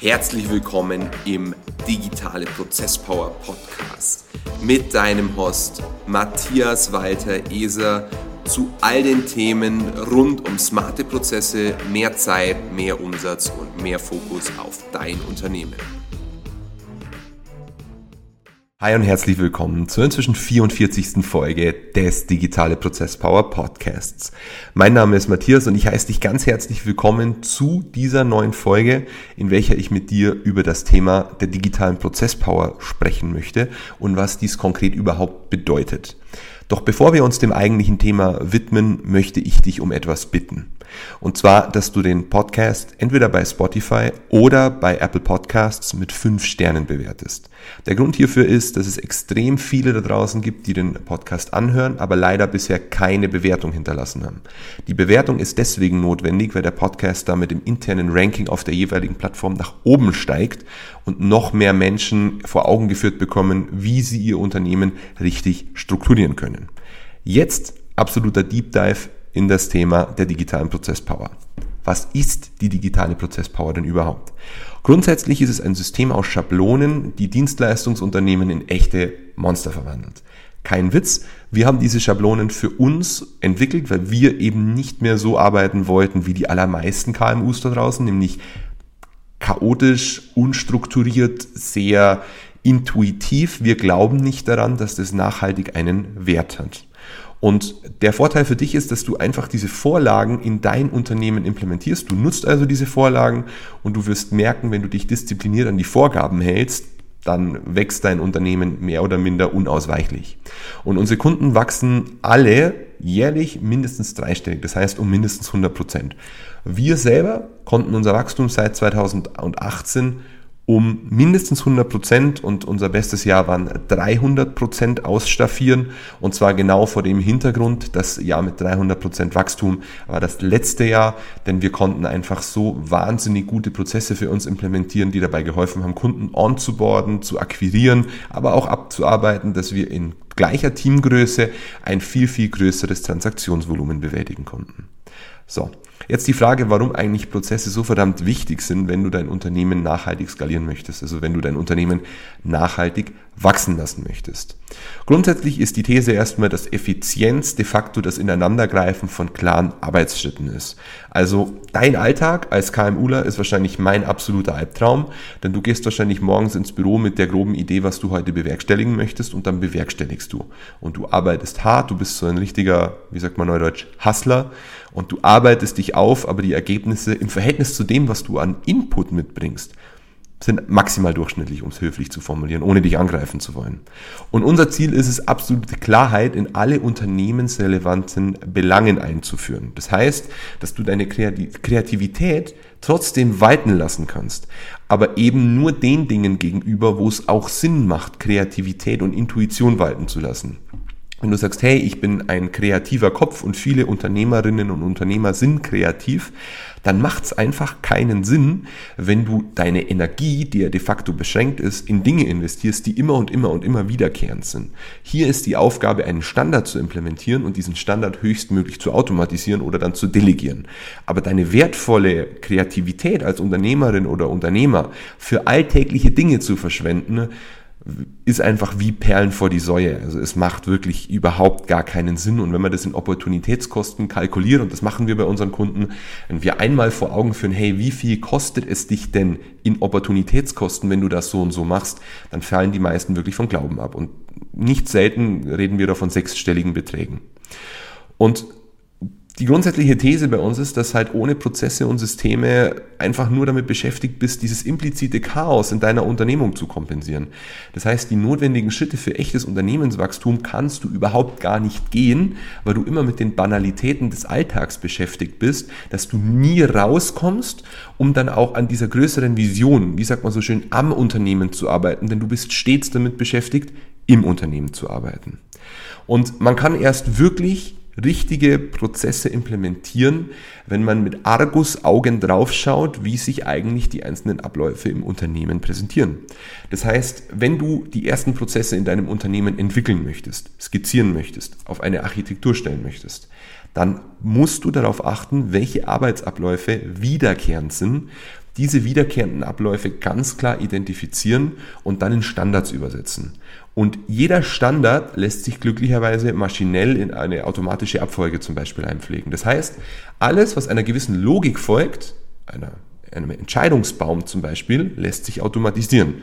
Herzlich willkommen im Digitale Prozesspower Podcast mit deinem Host Matthias Walter Eser zu all den Themen rund um smarte Prozesse, mehr Zeit, mehr Umsatz und mehr Fokus auf dein Unternehmen. Hi und herzlich willkommen zur inzwischen 44. Folge des Digitale Prozess Power Podcasts. Mein Name ist Matthias und ich heiße dich ganz herzlich willkommen zu dieser neuen Folge, in welcher ich mit dir über das Thema der digitalen Prozesspower sprechen möchte und was dies konkret überhaupt bedeutet. Doch bevor wir uns dem eigentlichen Thema widmen, möchte ich dich um etwas bitten. Und zwar, dass du den Podcast entweder bei Spotify oder bei Apple Podcasts mit fünf Sternen bewertest. Der Grund hierfür ist, dass es extrem viele da draußen gibt, die den Podcast anhören, aber leider bisher keine Bewertung hinterlassen haben. Die Bewertung ist deswegen notwendig, weil der Podcast damit im internen Ranking auf der jeweiligen Plattform nach oben steigt und noch mehr Menschen vor Augen geführt bekommen, wie sie ihr Unternehmen richtig strukturieren können. Jetzt absoluter Deep Dive in das Thema der digitalen Prozesspower. Was ist die digitale Prozesspower denn überhaupt? Grundsätzlich ist es ein System aus Schablonen, die Dienstleistungsunternehmen in echte Monster verwandelt. Kein Witz, wir haben diese Schablonen für uns entwickelt, weil wir eben nicht mehr so arbeiten wollten wie die allermeisten KMUs da draußen, nämlich chaotisch, unstrukturiert, sehr intuitiv. Wir glauben nicht daran, dass das nachhaltig einen Wert hat. Und der Vorteil für dich ist, dass du einfach diese Vorlagen in dein Unternehmen implementierst. Du nutzt also diese Vorlagen und du wirst merken, wenn du dich diszipliniert an die Vorgaben hältst, dann wächst dein Unternehmen mehr oder minder unausweichlich. Und unsere Kunden wachsen alle jährlich mindestens dreistellig, das heißt um mindestens 100 Prozent. Wir selber konnten unser Wachstum seit 2018 um mindestens 100 Prozent und unser bestes Jahr waren 300 Prozent ausstaffieren und zwar genau vor dem Hintergrund, das Jahr mit 300 Prozent Wachstum war das letzte Jahr, denn wir konnten einfach so wahnsinnig gute Prozesse für uns implementieren, die dabei geholfen haben, Kunden onzuboarden, zu akquirieren, aber auch abzuarbeiten, dass wir in gleicher Teamgröße ein viel, viel größeres Transaktionsvolumen bewältigen konnten. So, jetzt die Frage, warum eigentlich Prozesse so verdammt wichtig sind, wenn du dein Unternehmen nachhaltig skalieren möchtest, also wenn du dein Unternehmen nachhaltig wachsen lassen möchtest. Grundsätzlich ist die These erstmal, dass Effizienz de facto das Ineinandergreifen von klaren Arbeitsschritten ist. Also dein Alltag als KMUler ist wahrscheinlich mein absoluter Albtraum, denn du gehst wahrscheinlich morgens ins Büro mit der groben Idee, was du heute bewerkstelligen möchtest und dann bewerkstelligst du. Und du arbeitest hart, du bist so ein richtiger, wie sagt man neudeutsch, Hustler und du arbeitest dich auf, aber die Ergebnisse im Verhältnis zu dem, was du an Input mitbringst, sind maximal durchschnittlich, um es höflich zu formulieren, ohne dich angreifen zu wollen. Und unser Ziel ist es, absolute Klarheit in alle unternehmensrelevanten Belangen einzuführen. Das heißt, dass du deine Kreativität trotzdem walten lassen kannst, aber eben nur den Dingen gegenüber, wo es auch Sinn macht, Kreativität und Intuition walten zu lassen. Wenn du sagst, hey, ich bin ein kreativer Kopf und viele Unternehmerinnen und Unternehmer sind kreativ, dann macht es einfach keinen Sinn, wenn du deine Energie, die ja de facto beschränkt ist, in Dinge investierst, die immer und immer und immer wiederkehrend sind. Hier ist die Aufgabe, einen Standard zu implementieren und diesen Standard höchstmöglich zu automatisieren oder dann zu delegieren. Aber deine wertvolle Kreativität als Unternehmerin oder Unternehmer für alltägliche Dinge zu verschwenden, ist einfach wie Perlen vor die Säue. Also es macht wirklich überhaupt gar keinen Sinn. Und wenn man das in Opportunitätskosten kalkuliert, und das machen wir bei unseren Kunden, wenn wir einmal vor Augen führen, hey, wie viel kostet es dich denn in Opportunitätskosten, wenn du das so und so machst, dann fallen die meisten wirklich vom Glauben ab. Und nicht selten reden wir da von sechsstelligen Beträgen. Und die grundsätzliche These bei uns ist, dass halt ohne Prozesse und Systeme einfach nur damit beschäftigt bist, dieses implizite Chaos in deiner Unternehmung zu kompensieren. Das heißt, die notwendigen Schritte für echtes Unternehmenswachstum kannst du überhaupt gar nicht gehen, weil du immer mit den Banalitäten des Alltags beschäftigt bist, dass du nie rauskommst, um dann auch an dieser größeren Vision, wie sagt man so schön, am Unternehmen zu arbeiten, denn du bist stets damit beschäftigt, im Unternehmen zu arbeiten. Und man kann erst wirklich richtige Prozesse implementieren, wenn man mit Argus-Augen draufschaut, wie sich eigentlich die einzelnen Abläufe im Unternehmen präsentieren. Das heißt, wenn du die ersten Prozesse in deinem Unternehmen entwickeln möchtest, skizzieren möchtest, auf eine Architektur stellen möchtest, dann musst du darauf achten, welche Arbeitsabläufe wiederkehrend sind, diese wiederkehrenden Abläufe ganz klar identifizieren und dann in Standards übersetzen. Und jeder Standard lässt sich glücklicherweise maschinell in eine automatische Abfolge zum Beispiel einpflegen. Das heißt, alles, was einer gewissen Logik folgt, einer, einem Entscheidungsbaum zum Beispiel, lässt sich automatisieren.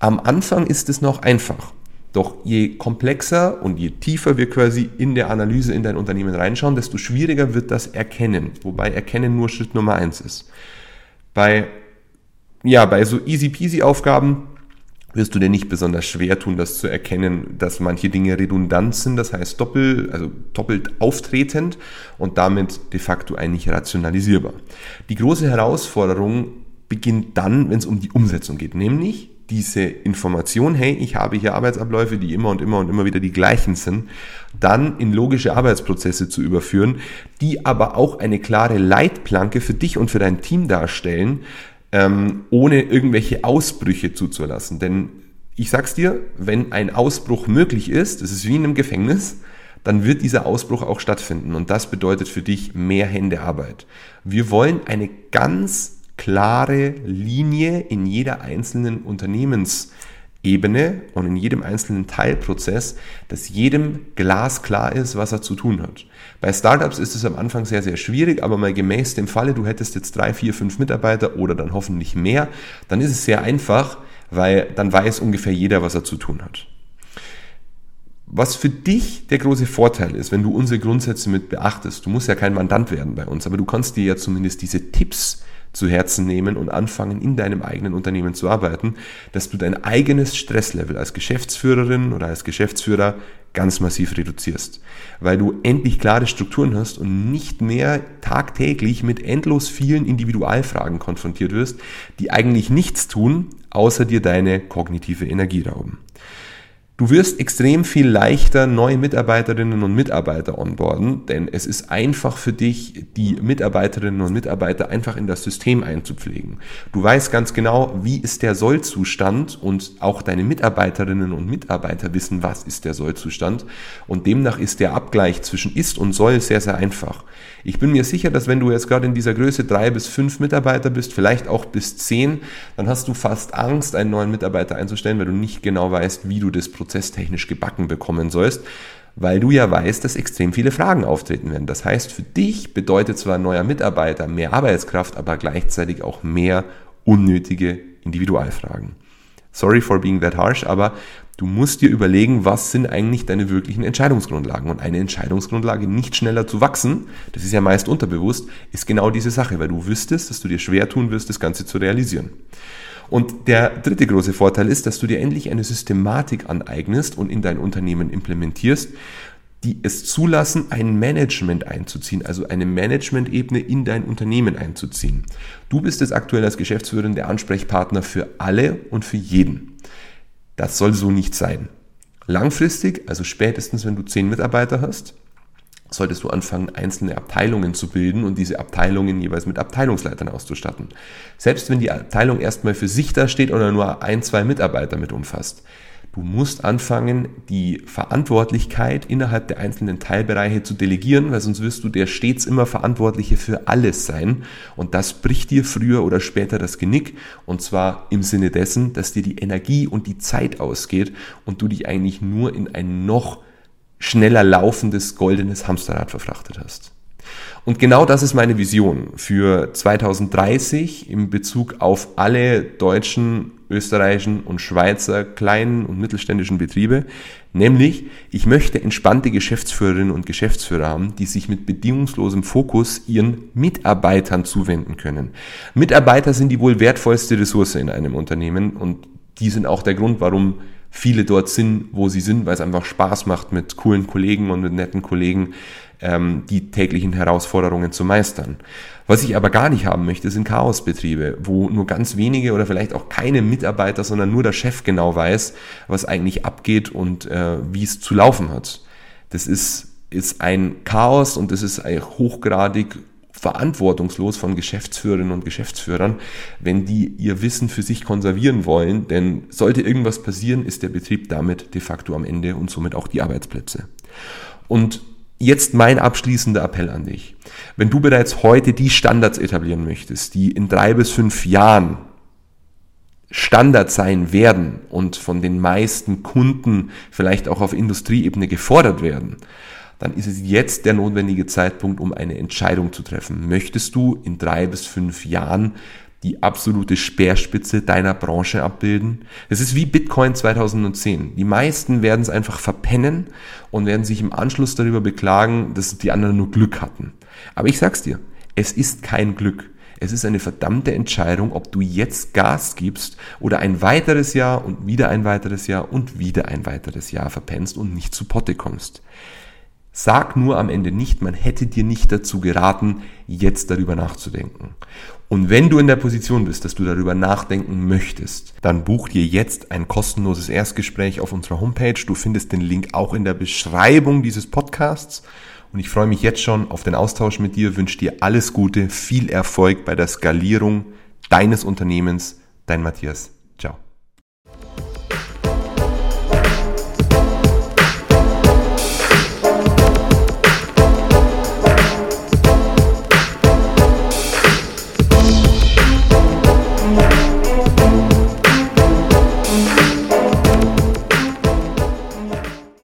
Am Anfang ist es noch einfach. Doch je komplexer und je tiefer wir quasi in der Analyse in dein Unternehmen reinschauen, desto schwieriger wird das Erkennen. Wobei Erkennen nur Schritt Nummer eins ist. Bei, ja, bei so easy peasy Aufgaben wirst du dir nicht besonders schwer tun, das zu erkennen, dass manche Dinge redundant sind, das heißt doppelt, also doppelt auftretend und damit de facto eigentlich rationalisierbar. Die große Herausforderung beginnt dann, wenn es um die Umsetzung geht, nämlich diese Information, hey, ich habe hier Arbeitsabläufe, die immer und immer und immer wieder die gleichen sind, dann in logische Arbeitsprozesse zu überführen, die aber auch eine klare Leitplanke für dich und für dein Team darstellen, ähm, ohne irgendwelche Ausbrüche zuzulassen. Denn ich sag's dir, wenn ein Ausbruch möglich ist, das ist wie in einem Gefängnis, dann wird dieser Ausbruch auch stattfinden. Und das bedeutet für dich mehr Hände Arbeit. Wir wollen eine ganz klare Linie in jeder einzelnen Unternehmensebene und in jedem einzelnen Teilprozess, dass jedem glasklar ist, was er zu tun hat. Bei Startups ist es am Anfang sehr, sehr schwierig, aber mal gemäß dem Falle, du hättest jetzt drei, vier, fünf Mitarbeiter oder dann hoffentlich mehr, dann ist es sehr einfach, weil dann weiß ungefähr jeder, was er zu tun hat. Was für dich der große Vorteil ist, wenn du unsere Grundsätze mit beachtest, du musst ja kein Mandant werden bei uns, aber du kannst dir ja zumindest diese Tipps zu Herzen nehmen und anfangen, in deinem eigenen Unternehmen zu arbeiten, dass du dein eigenes Stresslevel als Geschäftsführerin oder als Geschäftsführer ganz massiv reduzierst, weil du endlich klare Strukturen hast und nicht mehr tagtäglich mit endlos vielen Individualfragen konfrontiert wirst, die eigentlich nichts tun, außer dir deine kognitive Energie rauben. Du wirst extrem viel leichter neue Mitarbeiterinnen und Mitarbeiter onboarden, denn es ist einfach für dich, die Mitarbeiterinnen und Mitarbeiter einfach in das System einzupflegen. Du weißt ganz genau, wie ist der Sollzustand und auch deine Mitarbeiterinnen und Mitarbeiter wissen, was ist der Sollzustand und demnach ist der Abgleich zwischen ist und soll sehr, sehr einfach. Ich bin mir sicher, dass wenn du jetzt gerade in dieser Größe drei bis fünf Mitarbeiter bist, vielleicht auch bis zehn, dann hast du fast Angst, einen neuen Mitarbeiter einzustellen, weil du nicht genau weißt, wie du das prozesstechnisch gebacken bekommen sollst, weil du ja weißt, dass extrem viele Fragen auftreten werden. Das heißt, für dich bedeutet zwar ein neuer Mitarbeiter mehr Arbeitskraft, aber gleichzeitig auch mehr unnötige Individualfragen. Sorry for being that harsh, aber Du musst dir überlegen, was sind eigentlich deine wirklichen Entscheidungsgrundlagen. Und eine Entscheidungsgrundlage, nicht schneller zu wachsen, das ist ja meist unterbewusst, ist genau diese Sache, weil du wüsstest, dass du dir schwer tun wirst, das Ganze zu realisieren. Und der dritte große Vorteil ist, dass du dir endlich eine Systematik aneignest und in dein Unternehmen implementierst, die es zulassen, ein Management einzuziehen, also eine Management-Ebene in dein Unternehmen einzuziehen. Du bist es aktuell als Geschäftsführerin der Ansprechpartner für alle und für jeden. Das soll so nicht sein. Langfristig, also spätestens wenn du zehn Mitarbeiter hast, solltest du anfangen, einzelne Abteilungen zu bilden und diese Abteilungen jeweils mit Abteilungsleitern auszustatten. Selbst wenn die Abteilung erstmal für sich da steht oder nur ein, zwei Mitarbeiter mit umfasst. Du musst anfangen, die Verantwortlichkeit innerhalb der einzelnen Teilbereiche zu delegieren, weil sonst wirst du der stets immer Verantwortliche für alles sein. Und das bricht dir früher oder später das Genick. Und zwar im Sinne dessen, dass dir die Energie und die Zeit ausgeht und du dich eigentlich nur in ein noch schneller laufendes goldenes Hamsterrad verfrachtet hast. Und genau das ist meine Vision für 2030 in Bezug auf alle deutschen, österreichischen und Schweizer kleinen und mittelständischen Betriebe. Nämlich, ich möchte entspannte Geschäftsführerinnen und Geschäftsführer haben, die sich mit bedingungslosem Fokus ihren Mitarbeitern zuwenden können. Mitarbeiter sind die wohl wertvollste Ressource in einem Unternehmen und die sind auch der Grund, warum viele dort sind, wo sie sind, weil es einfach Spaß macht, mit coolen Kollegen und mit netten Kollegen ähm, die täglichen Herausforderungen zu meistern. Was ich aber gar nicht haben möchte, sind Chaosbetriebe, wo nur ganz wenige oder vielleicht auch keine Mitarbeiter, sondern nur der Chef genau weiß, was eigentlich abgeht und äh, wie es zu laufen hat. Das ist, ist ein Chaos und das ist hochgradig verantwortungslos von Geschäftsführerinnen und Geschäftsführern, wenn die ihr Wissen für sich konservieren wollen, denn sollte irgendwas passieren, ist der Betrieb damit de facto am Ende und somit auch die Arbeitsplätze. Und Jetzt mein abschließender Appell an dich. Wenn du bereits heute die Standards etablieren möchtest, die in drei bis fünf Jahren Standard sein werden und von den meisten Kunden vielleicht auch auf Industrieebene gefordert werden, dann ist es jetzt der notwendige Zeitpunkt, um eine Entscheidung zu treffen. Möchtest du in drei bis fünf Jahren die absolute Speerspitze deiner Branche abbilden. Es ist wie Bitcoin 2010. Die meisten werden es einfach verpennen und werden sich im Anschluss darüber beklagen, dass die anderen nur Glück hatten. Aber ich sag's dir, es ist kein Glück. Es ist eine verdammte Entscheidung, ob du jetzt Gas gibst oder ein weiteres Jahr und wieder ein weiteres Jahr und wieder ein weiteres Jahr verpennst und nicht zu Potte kommst. Sag nur am Ende nicht, man hätte dir nicht dazu geraten, jetzt darüber nachzudenken. Und wenn du in der Position bist, dass du darüber nachdenken möchtest, dann buch dir jetzt ein kostenloses Erstgespräch auf unserer Homepage. Du findest den Link auch in der Beschreibung dieses Podcasts. Und ich freue mich jetzt schon auf den Austausch mit dir, wünsche dir alles Gute, viel Erfolg bei der Skalierung deines Unternehmens. Dein Matthias. Ciao.